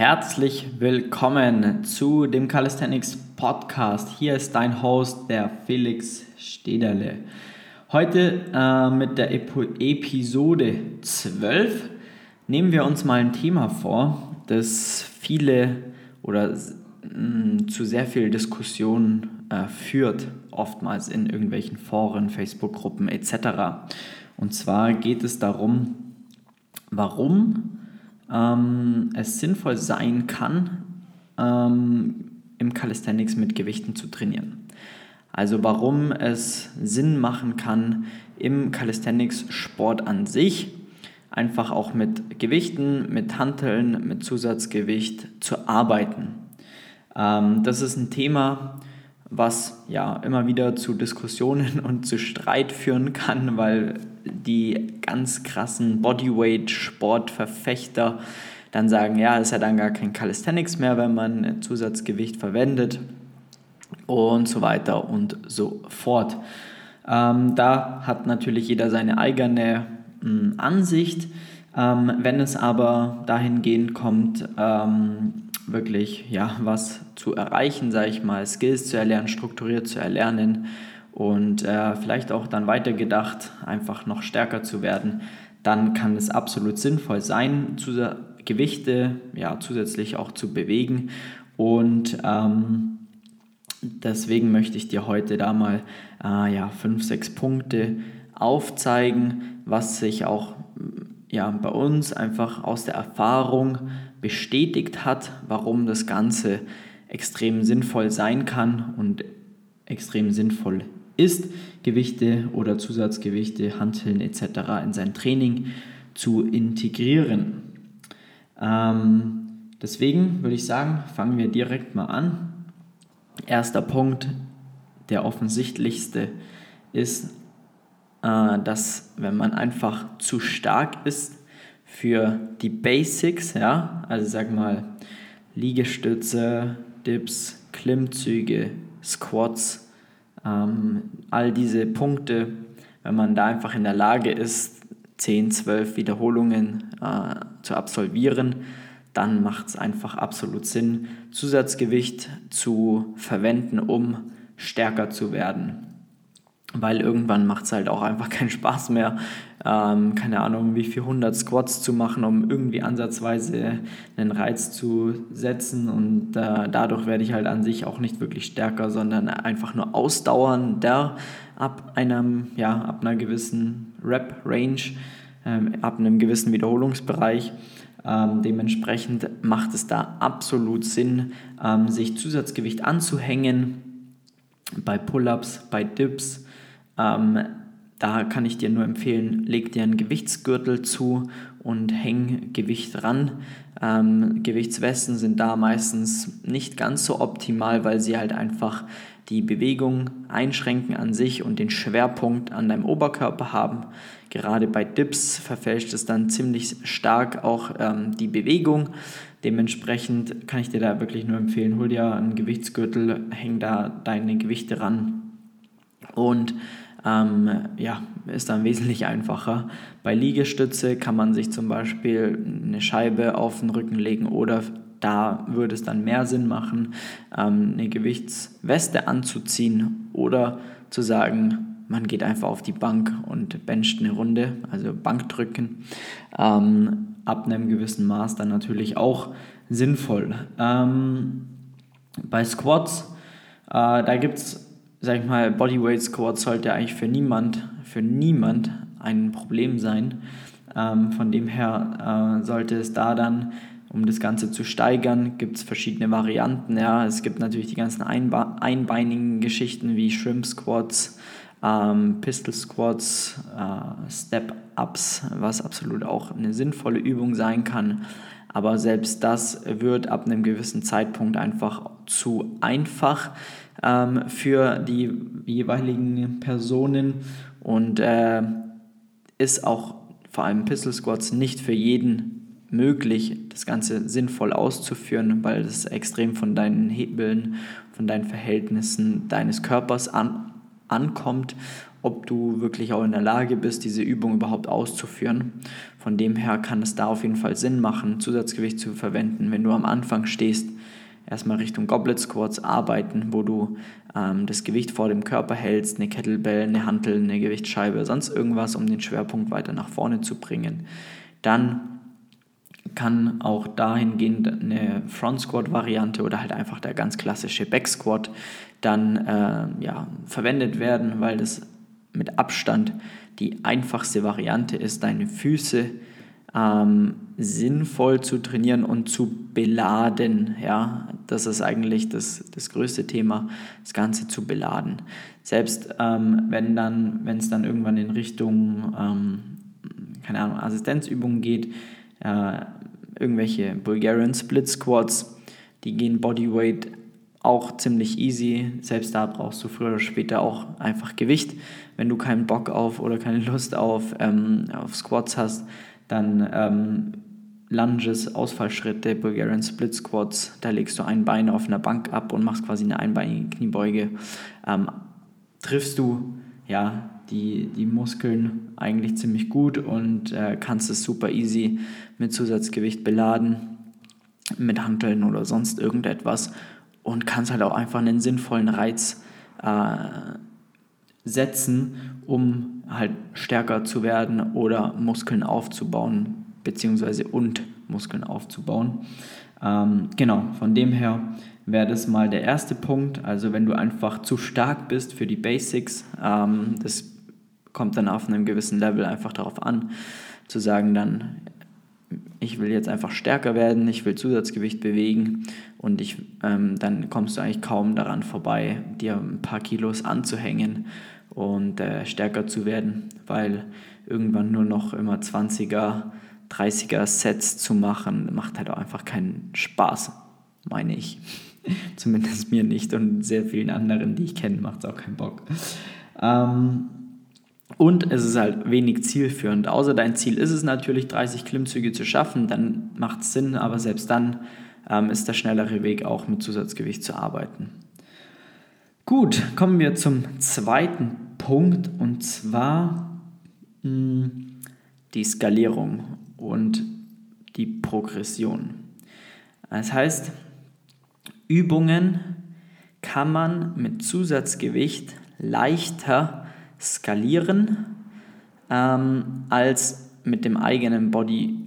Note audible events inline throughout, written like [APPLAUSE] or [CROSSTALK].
Herzlich willkommen zu dem Calisthenics Podcast. Hier ist dein Host, der Felix Stederle. Heute äh, mit der Ep Episode 12 nehmen wir uns mal ein Thema vor, das viele oder mh, zu sehr viel Diskussion äh, führt, oftmals in irgendwelchen Foren, Facebook-Gruppen etc. Und zwar geht es darum, warum ähm, es sinnvoll sein kann, ähm, im Calisthenics mit Gewichten zu trainieren. Also warum es Sinn machen kann, im Calisthenics-Sport an sich einfach auch mit Gewichten, mit Hanteln, mit Zusatzgewicht zu arbeiten. Ähm, das ist ein Thema, was ja immer wieder zu Diskussionen [LAUGHS] und zu Streit führen kann, weil die ganz krassen Bodyweight-Sportverfechter dann sagen, ja, ist ja dann gar kein Calisthenics mehr, wenn man Zusatzgewicht verwendet und so weiter und so fort. Ähm, da hat natürlich jeder seine eigene mh, hm, Ansicht. Ähm, wenn es aber dahingehend kommt, ähm, wirklich ja, was zu erreichen, sage ich mal, Skills zu erlernen, strukturiert zu erlernen, und äh, vielleicht auch dann weitergedacht, einfach noch stärker zu werden, dann kann es absolut sinnvoll sein, Gewichte ja, zusätzlich auch zu bewegen. Und ähm, deswegen möchte ich dir heute da mal äh, ja, fünf, sechs Punkte aufzeigen, was sich auch ja, bei uns einfach aus der Erfahrung bestätigt hat, warum das Ganze extrem sinnvoll sein kann und extrem sinnvoll ist, Gewichte oder Zusatzgewichte, Hanteln etc. in sein Training zu integrieren. Ähm, deswegen würde ich sagen, fangen wir direkt mal an. Erster Punkt, der offensichtlichste, ist, äh, dass wenn man einfach zu stark ist für die Basics, ja, also sag mal Liegestütze, Dips, Klimmzüge, Squats, ähm, all diese Punkte, wenn man da einfach in der Lage ist, 10, 12 Wiederholungen äh, zu absolvieren, dann macht es einfach absolut Sinn, Zusatzgewicht zu verwenden, um stärker zu werden weil irgendwann macht es halt auch einfach keinen Spaß mehr, ähm, keine Ahnung, wie viel 100 Squats zu machen, um irgendwie ansatzweise einen Reiz zu setzen und äh, dadurch werde ich halt an sich auch nicht wirklich stärker, sondern einfach nur ausdauernder ab einem, ja, ab einer gewissen Rep-Range, ähm, ab einem gewissen Wiederholungsbereich. Ähm, dementsprechend macht es da absolut Sinn, ähm, sich Zusatzgewicht anzuhängen bei Pull-ups, bei Dips, ähm, da kann ich dir nur empfehlen, leg dir einen Gewichtsgürtel zu und häng Gewicht ran. Ähm, Gewichtswesten sind da meistens nicht ganz so optimal, weil sie halt einfach die Bewegung einschränken an sich und den Schwerpunkt an deinem Oberkörper haben. Gerade bei Dips verfälscht es dann ziemlich stark auch ähm, die Bewegung. Dementsprechend kann ich dir da wirklich nur empfehlen, hol dir einen Gewichtsgürtel, häng da deine Gewichte ran und ähm, ja, ist dann wesentlich einfacher. Bei Liegestütze kann man sich zum Beispiel eine Scheibe auf den Rücken legen oder da würde es dann mehr Sinn machen, ähm, eine Gewichtsweste anzuziehen oder zu sagen, man geht einfach auf die Bank und bencht eine Runde, also Bankdrücken. Ähm, ab einem gewissen Maß dann natürlich auch sinnvoll. Ähm, bei Squats, äh, da gibt es sag ich mal, Bodyweight Squat sollte eigentlich für niemand, für niemand ein Problem sein. Ähm, von dem her äh, sollte es da dann, um das Ganze zu steigern, gibt es verschiedene Varianten. Ja. Es gibt natürlich die ganzen Einba einbeinigen Geschichten wie Shrimp Squats, ähm, Pistol Squats, äh, Step Ups, was absolut auch eine sinnvolle Übung sein kann. Aber selbst das wird ab einem gewissen Zeitpunkt einfach zu einfach ähm, für die jeweiligen Personen und äh, ist auch vor allem Pistol Squats nicht für jeden möglich, das Ganze sinnvoll auszuführen, weil es extrem von deinen Hebeln, von deinen Verhältnissen deines Körpers an, ankommt ob du wirklich auch in der Lage bist, diese Übung überhaupt auszuführen. Von dem her kann es da auf jeden Fall Sinn machen, Zusatzgewicht zu verwenden, wenn du am Anfang stehst. Erstmal Richtung Goblet Squats arbeiten, wo du ähm, das Gewicht vor dem Körper hältst, eine Kettlebell, eine Hantel, eine Gewichtsscheibe, sonst irgendwas, um den Schwerpunkt weiter nach vorne zu bringen. Dann kann auch dahingehend eine Front Squat Variante oder halt einfach der ganz klassische Back Squat dann äh, ja, verwendet werden, weil das mit Abstand die einfachste Variante ist, deine Füße ähm, sinnvoll zu trainieren und zu beladen. Ja, das ist eigentlich das, das größte Thema, das Ganze zu beladen. Selbst ähm, wenn dann, es dann irgendwann in Richtung, ähm, keine Ahnung, Assistenzübungen geht, äh, irgendwelche Bulgarian Split Squats, die gehen Bodyweight auch ziemlich easy. Selbst da brauchst du früher oder später auch einfach Gewicht. Wenn du keinen Bock auf oder keine Lust auf, ähm, auf Squats hast, dann ähm, Lunges, Ausfallschritte, Bulgarian Split Squats, da legst du ein Bein auf einer Bank ab und machst quasi eine einbeinige Kniebeuge. Ähm, triffst du ja, die, die Muskeln eigentlich ziemlich gut und äh, kannst es super easy mit Zusatzgewicht beladen, mit Hanteln oder sonst irgendetwas und kannst halt auch einfach einen sinnvollen Reiz äh, setzen, um halt stärker zu werden oder Muskeln aufzubauen, beziehungsweise und Muskeln aufzubauen. Ähm, genau, von dem her wäre das mal der erste Punkt. Also wenn du einfach zu stark bist für die Basics, ähm, das kommt dann auf einem gewissen Level einfach darauf an, zu sagen dann, ich will jetzt einfach stärker werden, ich will Zusatzgewicht bewegen und ich, ähm, dann kommst du eigentlich kaum daran vorbei, dir ein paar Kilos anzuhängen und äh, stärker zu werden, weil irgendwann nur noch immer 20er, 30er Sets zu machen, macht halt auch einfach keinen Spaß, meine ich. [LAUGHS] Zumindest mir nicht und sehr vielen anderen, die ich kenne, macht es auch keinen Bock. Ähm, und es ist halt wenig zielführend. Außer dein Ziel ist es natürlich, 30 Klimmzüge zu schaffen, dann macht es Sinn, aber selbst dann ähm, ist der schnellere Weg auch mit Zusatzgewicht zu arbeiten. Gut, kommen wir zum zweiten Punkt und zwar mh, hm, die Skalierung und die Progression. Das heißt, Übungen kann man mit Zusatzgewicht leichter skalieren ähm, als mit dem eigenen Body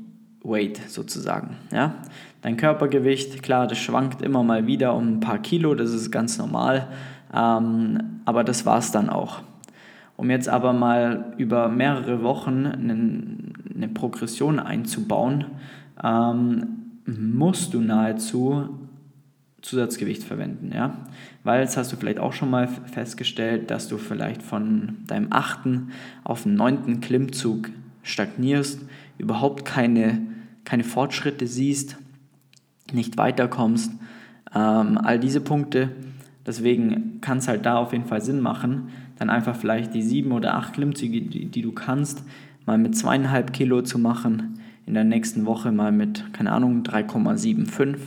Weight sozusagen. Ja? Dein Körpergewicht, klar, das schwankt immer mal wieder um ein paar Kilo, das ist ganz normal, ähm, aber das war es dann auch. Um jetzt aber mal über mehrere Wochen eine, Progression einzubauen, ähm, musst du nahezu Zusatzgewicht verwenden, ja. Weil, das hast du vielleicht auch schon mal festgestellt, dass du vielleicht von deinem achten auf den neunten Klimmzug stagnierst, überhaupt keine, keine Fortschritte siehst, nicht weiterkommst. Ähm, all diese Punkte, deswegen kann es halt da auf jeden Fall Sinn machen, dann einfach vielleicht die sieben oder acht Klimmzüge, die, die du kannst, mal mit zweieinhalb Kilo zu machen, in der nächsten Woche mal mit, keine Ahnung, 3,75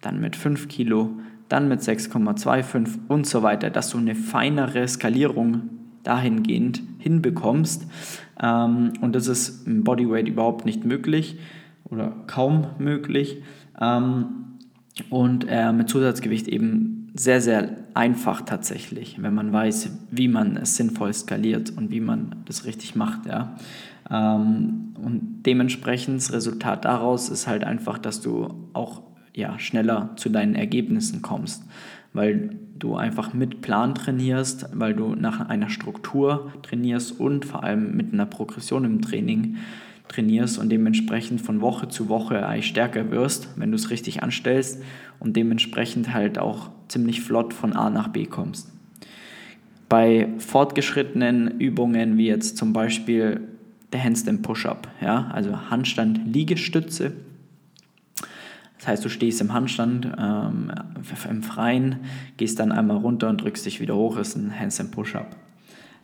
dann mit 5 Kilo, dann mit 6,25 und so weiter, dass du eine feinere Skalierung dahingehend hinbekommst. Ähm, und das ist im Bodyweight überhaupt nicht möglich oder kaum möglich. Ähm, und äh, mit Zusatzgewicht eben sehr, sehr einfach tatsächlich, wenn man weiß, wie man es sinnvoll skaliert und wie man das richtig macht. Ja. Ähm, und dementsprechend das Resultat daraus ist halt einfach, dass du auch ja, schneller zu deinen Ergebnissen kommst, weil du einfach mit Plan trainierst, weil du nach einer Struktur trainierst und vor allem mit einer Progression im Training trainierst und dementsprechend von Woche zu Woche eigentlich stärker wirst, wenn du es richtig anstellst und dementsprechend halt auch ziemlich flott von A nach B kommst. Bei fortgeschrittenen Übungen wie jetzt zum Beispiel der Handstand Push-Up, ja, also Handstand Liegestütze, das heißt, du stehst im Handstand, ähm, im Freien, gehst dann einmal runter und drückst dich wieder hoch, ist ein Handstand Push-Up.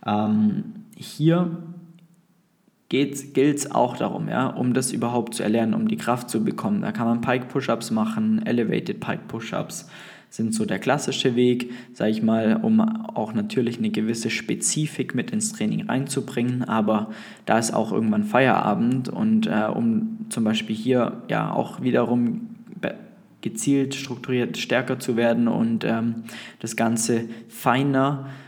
Ähm, hier gilt es auch darum, ja, um das überhaupt zu erlernen, um die Kraft zu bekommen. Da kann man Pike Push-Ups machen, Elevated Pike Push-Ups, sind so der klassische Weg, sage ich mal, um auch natürlich eine gewisse Spezifik mit ins Training reinzubringen. Aber da ist auch irgendwann Feierabend und äh, um zum Beispiel hier ja auch wiederum gezielt, strukturiert stärker zu werden und ähm, das Ganze feiner zu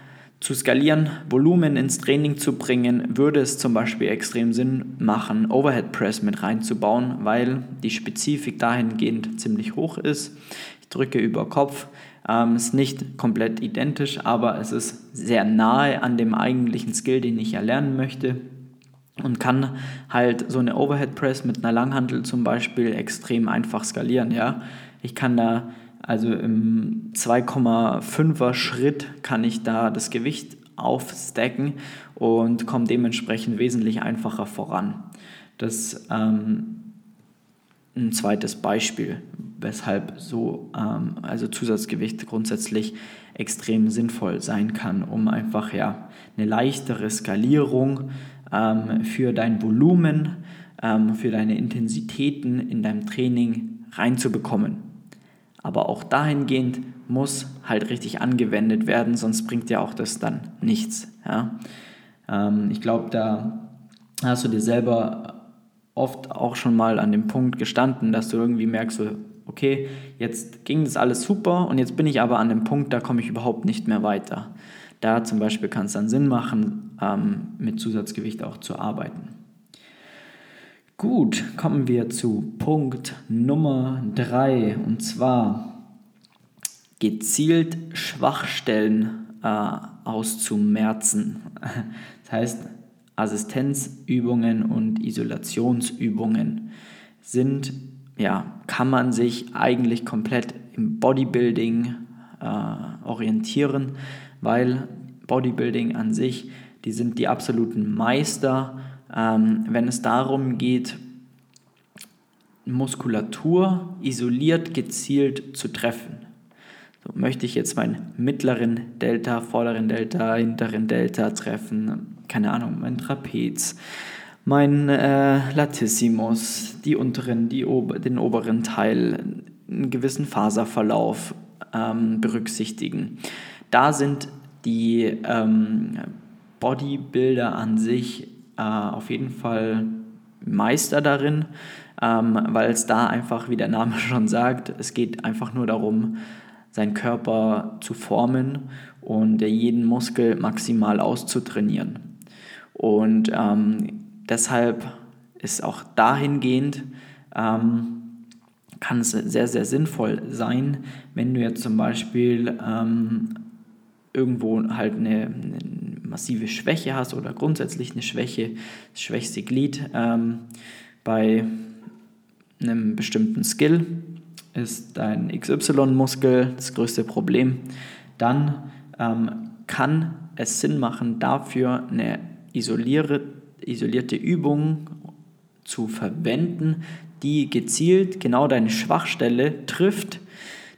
skalieren, Volumen ins Training zu bringen, würde es zum Beispiel extrem Sinn machen, Overhead Press mit reinzubauen, weil die Spezifik dahingehend ziemlich hoch ist. Ich drücke über Kopf, ähm, ist nicht komplett identisch, aber es ist sehr nahe an dem eigentlichen Skill, den ich erlernen möchte und kann halt so eine Overhead Press mit einer Langhantel zum Beispiel extrem einfach skalieren. Ja? Ich kann da also im 2,5er Schritt kann ich da das Gewicht aufstacken und komme dementsprechend wesentlich einfacher voran. Das ähm, ein zweites Beispiel, weshalb so ähm, also Zusatzgewicht grundsätzlich extrem sinnvoll sein kann, um einfach ja eine leichtere Skalierung ähm, für dein Volumen, ähm, für deine Intensitäten in deinem Training reinzubekommen. Aber auch dahingehend muss halt richtig angewendet werden, sonst bringt ja auch das dann nichts. Ja? Ähm, ich glaube, da hast du dir selber oft auch schon mal an dem Punkt gestanden, dass du irgendwie merkst, so, okay, jetzt ging das alles super und jetzt bin ich aber an dem Punkt, da komme ich überhaupt nicht mehr weiter. Da zum Beispiel kann es dann Sinn machen, ähm, mit Zusatzgewicht auch zu arbeiten. Gut, kommen wir zu Punkt Nummer 3 und zwar gezielt Schwachstellen äh, auszumerzen. [LAUGHS] Das heißt, Assistenzübungen und Isolationsübungen sind, ja, kann man sich eigentlich komplett im Bodybuilding äh, orientieren, weil Bodybuilding an sich, die sind die absoluten Meister ähm, wenn es darum geht, Muskulatur isoliert gezielt zu treffen. So, möchte ich jetzt meinen mittleren Delta, vorderen Delta, hinteren Delta treffen, keine Ahnung, mein Trapez, mein äh, Latissimus, die unteren, die ober, den oberen Teil, einen gewissen Faserverlauf ähm, berücksichtigen. Da sind die ähm, Bodybuilder an sich äh, auf jeden Fall Meister darin, ähm, weil es da einfach, wie der Name [LAUGHS] schon sagt, es geht einfach nur darum, seinen Körper zu formen und jeden Muskel maximal auszutrainieren. Und ähm, deshalb ist auch dahingehend, ähm, kann es sehr, sehr sinnvoll sein, wenn du jetzt zum Beispiel ähm, irgendwo halt eine, eine massive Schwäche hast oder grundsätzlich eine Schwäche, das schwächste Glied ähm, bei einem bestimmten Skill ist dein XY-Muskel das größte Problem, dann ähm, kann es Sinn machen, dafür eine isolierte, isolierte Übung zu verwenden, die gezielt genau deine Schwachstelle trifft,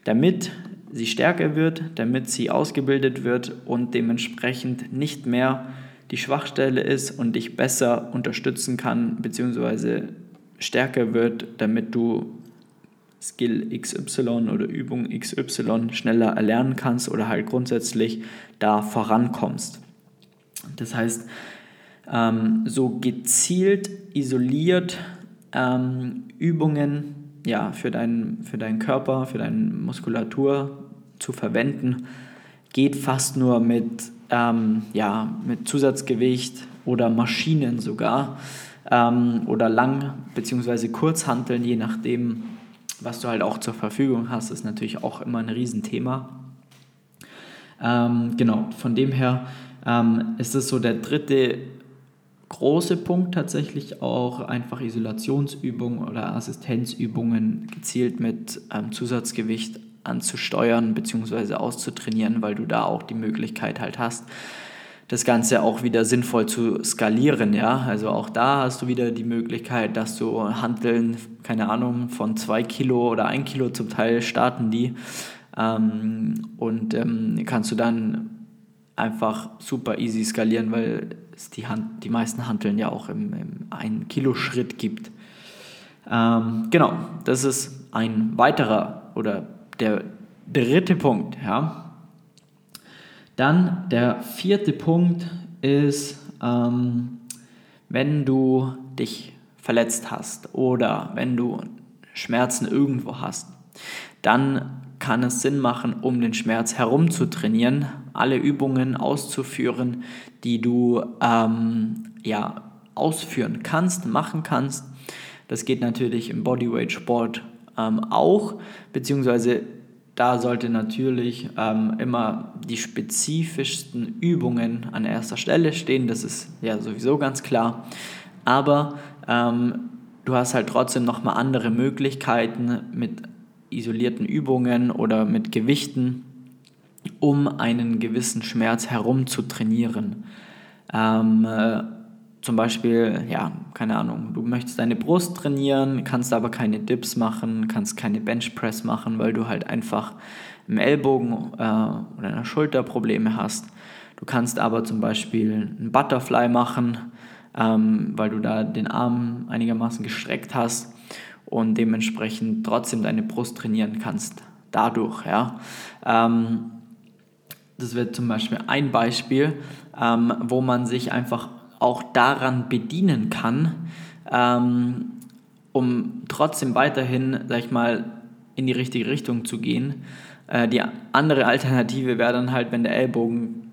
damit sie stärker wird, damit sie ausgebildet wird und dementsprechend nicht mehr die Schwachstelle ist und dich besser unterstützen kann, beziehungsweise stärker wird, damit du Skill XY oder Übung XY schneller erlernen kannst oder halt grundsätzlich da vorankommst. Das heißt, ähm, so gezielt, isoliert ähm, Übungen ja, für, dein, für deinen Körper, für deine Muskulatur zu verwenden, geht fast nur mit, ähm, ja, mit Zusatzgewicht oder Maschinen sogar ähm, oder Lang- bzw. Kurzhanteln, je nachdem, was du halt auch zur Verfügung hast, ist natürlich auch immer ein Riesenthema. Ähm, genau, von dem her ähm, ist es so der dritte große Punkt tatsächlich auch einfach Isolationsübungen oder Assistenzübungen gezielt mit ähm, Zusatzgewicht anzusteuern bzw. auszutrainieren, weil du da auch die Möglichkeit halt hast, das Ganze auch wieder sinnvoll zu skalieren. Ja? Also auch da hast du wieder die Möglichkeit, dass du Handeln, keine Ahnung, von zwei Kilo oder ein Kilo zum Teil starten die ähm, und ähm, kannst du dann einfach super easy skalieren, weil es die, Hand, die meisten Handeln ja auch im, im 1 Kilo Schritt gibt. Ähm, genau, das ist ein weiterer oder der dritte Punkt. Ja. Dann der vierte Punkt ist, ähm, wenn du dich verletzt hast oder wenn du Schmerzen irgendwo hast, dann kann es Sinn machen, um den Schmerz herum zu trainieren, alle Übungen auszuführen, die du ähm, ja, ausführen kannst, machen kannst. Das geht natürlich im Bodyweight-Sport ähm, auch, beziehungsweise da sollte natürlich ähm, immer die spezifischsten Übungen an erster Stelle stehen, das ist ja sowieso ganz klar. Aber ähm, du hast halt trotzdem nochmal andere Möglichkeiten mit isolierten Übungen oder mit Gewichten, um einen gewissen Schmerz herum zu trainieren. Ähm, äh, zum Beispiel, ja, keine Ahnung, du möchtest deine Brust trainieren, kannst aber keine Dips machen, kannst keine Benchpress machen, weil du halt einfach im Ellbogen äh, oder in der Schulter Probleme hast. Du kannst aber zum Beispiel einen Butterfly machen, ähm, weil du da den Arm einigermaßen gestreckt hast und dementsprechend trotzdem deine Brust trainieren kannst. Dadurch, ja. Ähm, das wird zum Beispiel ein Beispiel, ähm, wo man sich einfach auch daran bedienen kann, ähm, um trotzdem weiterhin, sag ich mal, in die richtige Richtung zu gehen. Äh, die andere Alternative wäre dann halt, wenn der Ellbogen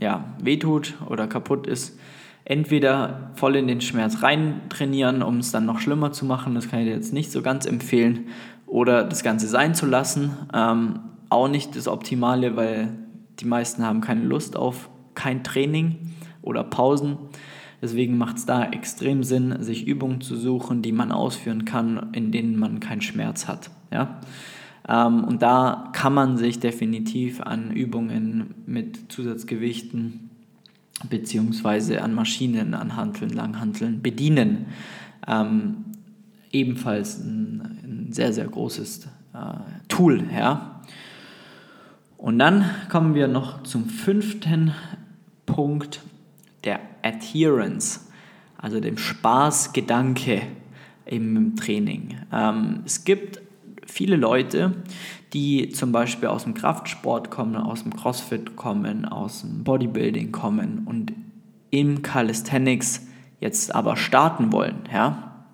ja, wehtut oder kaputt ist, entweder voll in den Schmerz rein trainieren, um es dann noch schlimmer zu machen, das kann ich dir jetzt nicht so ganz empfehlen, oder das Ganze sein zu lassen. Ähm, auch nicht das Optimale, weil die meisten haben keine Lust auf kein Training oder Pausen. Deswegen macht es da extrem Sinn, sich Übungen zu suchen, die man ausführen kann, in denen man keinen Schmerz hat. Ja? Ähm, und da kann man sich definitiv an Übungen mit Zusatzgewichten beziehungsweise an Maschinen, an Hanteln, Langhanteln bedienen. Ähm, ebenfalls ein, ein, sehr, sehr großes äh, Tool. Ja? Und dann kommen wir noch zum fünften Punkt der Adherence, also dem Spaßgedanke im Training. Ähm, es gibt viele Leute, die zum Beispiel aus dem Kraftsport kommen, aus dem CrossFit kommen, aus dem Bodybuilding kommen und im Calisthenics jetzt aber starten wollen. Ja?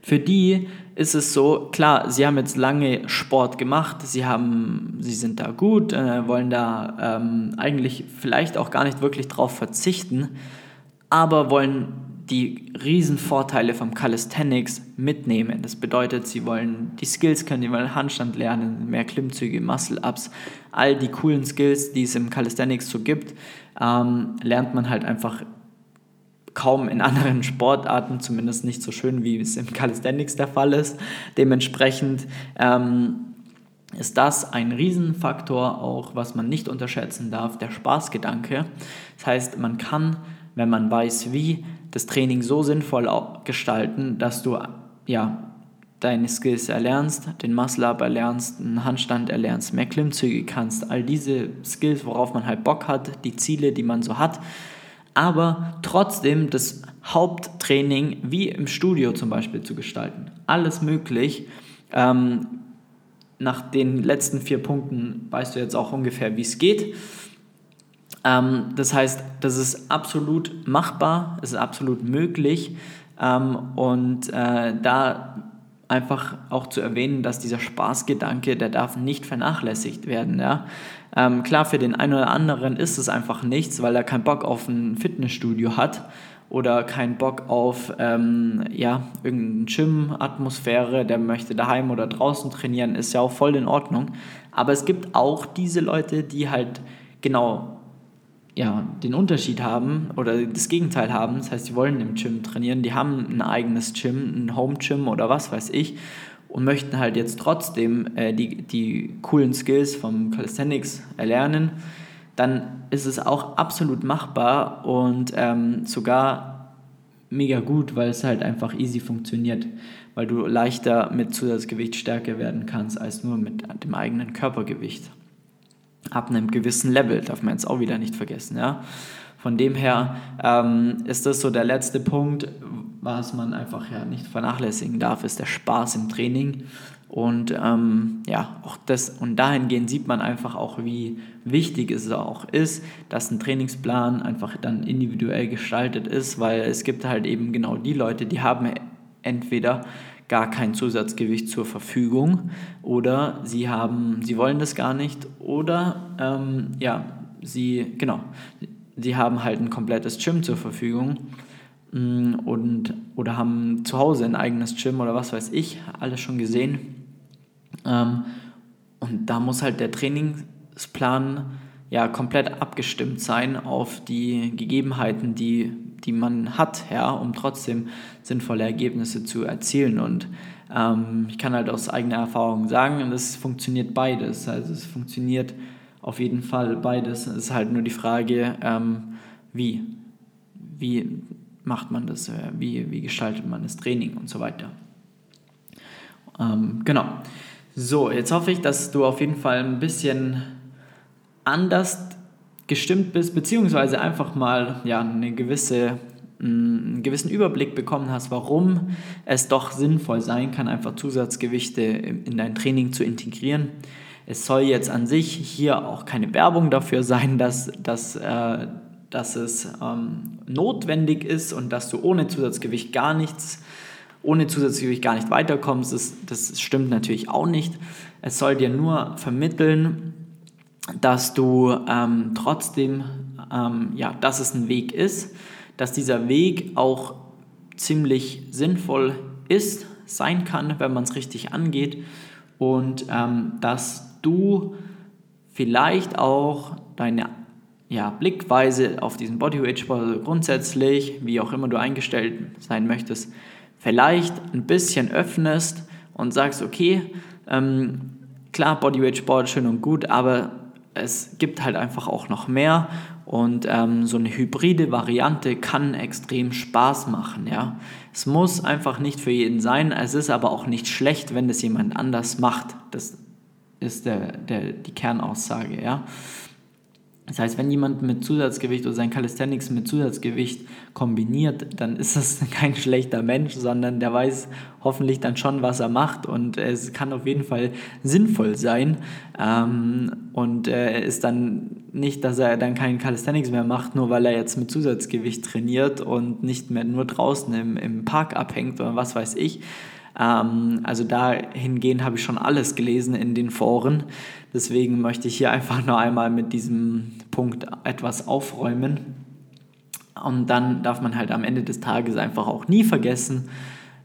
Für die ist es so, klar, sie haben jetzt lange Sport gemacht, sie, haben, sie sind da gut, äh, wollen da ähm, eigentlich vielleicht auch gar nicht wirklich drauf verzichten, aber wollen die Riesenvorteile vom Calisthenics mitnehmen. Das bedeutet, sie wollen die Skills können, die wollen Handstand lernen, mehr Klimmzüge, Muscle-Ups, all die coolen Skills, die es im Calisthenics so gibt, ähm, lernt man halt einfach kaum in anderen Sportarten, zumindest nicht so schön, wie es im Calisthenics der Fall ist. Dementsprechend ähm, ist das ein Riesenfaktor, auch was man nicht unterschätzen darf, der Spaßgedanke. Das heißt, man kann, wenn man weiß, wie, das Training so sinnvoll gestalten, dass du ja, deine Skills erlernst, den Muscle-Up erlernst, einen Handstand erlernst, mehr Klimmzüge kannst, all diese Skills, worauf man halt Bock hat, die Ziele, die man so hat, aber trotzdem das Haupttraining wie im Studio zum Beispiel zu gestalten. Alles möglich. Ähm, nach den letzten vier Punkten weißt du jetzt auch ungefähr, wie es geht. Ähm, das heißt, das ist absolut machbar, es ist absolut möglich. Ähm, und äh, da einfach auch zu erwähnen, dass dieser Spaßgedanke, der darf nicht vernachlässigt werden. Ja? Ähm, klar, für den einen oder anderen ist es einfach nichts, weil er keinen Bock auf ein Fitnessstudio hat oder keinen Bock auf ähm, ja, irgendeine Gym-Atmosphäre, der möchte daheim oder draußen trainieren, ist ja auch voll in Ordnung. Aber es gibt auch diese Leute, die halt genau ja, den Unterschied haben oder das Gegenteil haben. Das heißt, sie wollen im Gym trainieren, die haben ein eigenes Gym, ein Home-Gym oder was weiß ich und möchten halt jetzt trotzdem äh, die, die coolen Skills vom Calisthenics erlernen, dann ist es auch absolut machbar und ähm, sogar mega gut, weil es halt einfach easy funktioniert, weil du leichter mit Zusatzgewicht stärker werden kannst als nur mit dem eigenen Körpergewicht ab einem gewissen Level, darf man jetzt auch wieder nicht vergessen. Ja? Von dem her ähm, ist das so der letzte Punkt, was man einfach ja nicht vernachlässigen darf, ist der Spaß im Training. Und ähm, ja, auch das und dahingehend sieht man einfach auch, wie wichtig es auch ist, dass ein Trainingsplan einfach dann individuell gestaltet ist, weil es gibt halt eben genau die Leute, die haben entweder gar kein Zusatzgewicht zur Verfügung oder sie haben, sie wollen das gar nicht oder ähm, ja, sie, genau, sie haben halt ein komplettes Gym zur Verfügung und oder haben zu Hause ein eigenes Gym oder was weiß ich, alles schon gesehen. Ähm, und da muss halt der Trainingsplan ja komplett abgestimmt sein auf die Gegebenheiten, die, die man hat, ja, um trotzdem sinnvolle Ergebnisse zu erzielen. Und ähm, ich kann halt aus eigener Erfahrung sagen, es funktioniert beides. Also es funktioniert auf jeden Fall beides. Es ist halt nur die Frage, ähm, wie. Wie macht man das? Äh, wie, wie gestaltet man das Training und so weiter. Ähm, genau. So, jetzt hoffe ich, dass du auf jeden Fall ein bisschen anders gestimmt bist, beziehungsweise einfach mal ja, eine gewisse einen gewissen Überblick bekommen hast, warum es doch sinnvoll sein kann, einfach Zusatzgewichte in dein Training zu integrieren. Es soll jetzt an sich hier auch keine Werbung dafür sein, dass, dass, äh, dass es ähm, notwendig ist und dass du ohne Zusatzgewicht gar nichts, ohne Zusatzgewicht gar nicht weiterkommst. Das, das stimmt natürlich auch nicht. Es soll dir nur vermitteln, dass du ähm, trotzdem, ähm, ja, dass es ein Weg ist, dass dieser Weg auch ziemlich sinnvoll ist, sein kann, wenn man es richtig angeht und ähm, dass du vielleicht auch deine ja, Blickweise auf diesen Bodyweight-Sport grundsätzlich, wie auch immer du eingestellt sein möchtest, vielleicht ein bisschen öffnest und sagst, okay, ähm, klar, Bodyweight-Sport schön und gut, aber es gibt halt einfach auch noch mehr und ähm, so eine hybride Variante kann extrem Spaß machen. Ja? Es muss einfach nicht für jeden sein, es ist aber auch nicht schlecht, wenn es jemand anders macht. Das ist der, der, die Kernaussage. Ja? Das heißt, wenn jemand mit Zusatzgewicht oder sein Calisthenics mit Zusatzgewicht kombiniert, dann ist das [LAUGHS] kein schlechter Mensch, sondern der weiß hoffentlich dann schon, was er macht und es kann auf jeden Fall sinnvoll sein. Ähm, und äh, ist dann nicht, dass er dann keinen Calisthenics mehr macht, nur weil er jetzt mit Zusatzgewicht trainiert und nicht mehr nur draußen im, im Park abhängt oder was weiß ich, ähm, also dahingehend habe ich schon alles gelesen in den Foren. Deswegen möchte ich hier einfach noch einmal mit diesem Punkt etwas aufräumen. Und dann darf man halt am Ende des Tages einfach auch nie vergessen,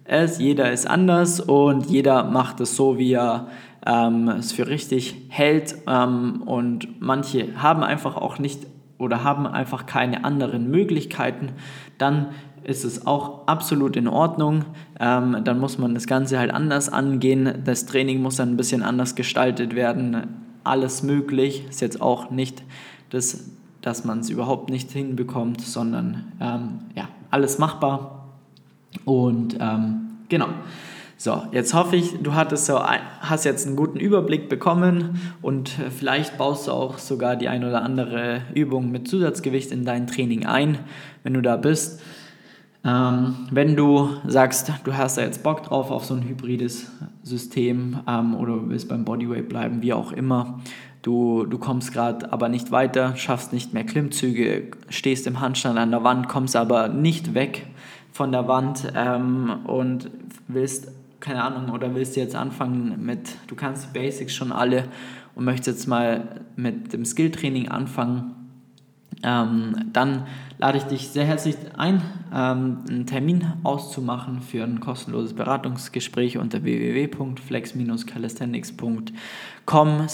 es, jeder ist anders und jeder macht es so, wie er ähm, es für richtig hält. Ähm, und manche haben einfach auch nicht oder haben einfach keine anderen Möglichkeiten. Dann ist es auch absolut in Ordnung. Ähm, dann muss man das Ganze halt anders angehen. Das Training muss dann ein bisschen anders gestaltet werden. Alles möglich. Ist jetzt auch nicht das, dass man es überhaupt nicht hinbekommt, sondern ähm, ja, alles machbar. Und ähm, genau. So, jetzt hoffe ich, du hattest so, hast jetzt einen guten Überblick bekommen und vielleicht baust du auch sogar die ein oder andere Übung mit Zusatzgewicht in dein Training ein, wenn du da bist. Ähm, wenn du sagst, du hast da jetzt Bock drauf auf so ein hybrides System ähm, oder willst beim Bodyweight bleiben, wie auch immer, du, du kommst gerade aber nicht weiter, schaffst nicht mehr Klimmzüge, stehst im Handstand an der Wand, kommst aber nicht weg von der Wand ähm, und willst, keine Ahnung, oder willst jetzt anfangen mit, du kannst die Basics schon alle und möchtest jetzt mal mit dem Skilltraining anfangen, ähm, dann lade ich dich sehr herzlich ein, ähm, einen Termin auszumachen für ein kostenloses Beratungsgespräch unter www.flex-calisthenics.com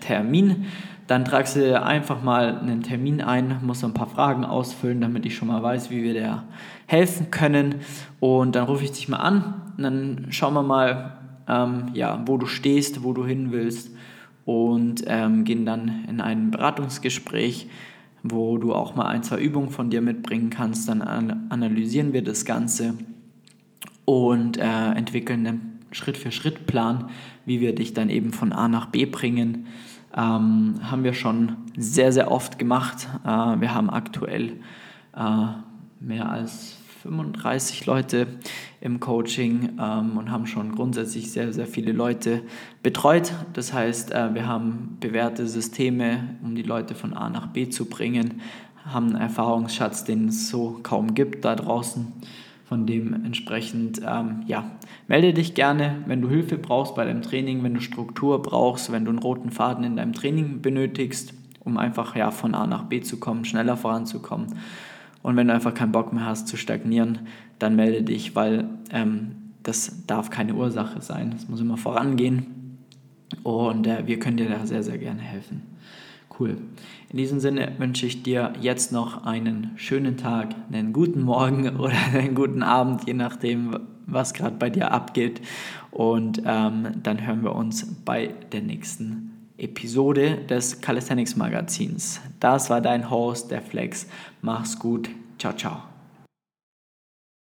Termin. Dann tragst du einfach mal einen Termin ein, musst ein paar Fragen ausfüllen, damit ich schon mal weiß, wie wir dir helfen können. Und dann rufe ich dich mal an und dann schauen wir mal, ähm, ja, wo du stehst, wo du hin willst und ähm, gehen dann in ein Beratungsgespräch wo du auch mal ein, zwei Übungen von dir mitbringen kannst. Dann analysieren wir das Ganze und äh, entwickeln einen Schritt-für-Schritt-Plan, wie wir dich dann eben von A nach B bringen. Ähm, haben wir schon sehr, sehr oft gemacht. Äh, wir haben aktuell äh, mehr als 35 Leute im Coaching ähm, und haben schon grundsätzlich sehr, sehr viele Leute betreut. Das heißt, äh, wir haben bewährte Systeme, um die Leute von A nach B zu bringen, haben einen Erfahrungsschatz, den es so kaum gibt da draußen. Von dementsprechend, ähm, ja, melde dich gerne, wenn du Hilfe brauchst bei deinem Training, wenn du Struktur brauchst, wenn du einen roten Faden in deinem Training benötigst, um einfach ja, von A nach B zu kommen, schneller voranzukommen. Und wenn du einfach keinen Bock mehr hast zu stagnieren, dann melde dich, weil ähm, das darf keine Ursache sein. Es muss immer vorangehen. Und äh, wir können dir da sehr, sehr gerne helfen. Cool. In diesem Sinne wünsche ich dir jetzt noch einen schönen Tag, einen guten Morgen [LAUGHS] oder einen guten Abend, je nachdem, was gerade bei dir abgeht. Und ähm, dann hören wir uns bei der nächsten Episode des Calisthenics Magazins. Das war dein Host, der Flex. Mach's gut. Ciao, ciao.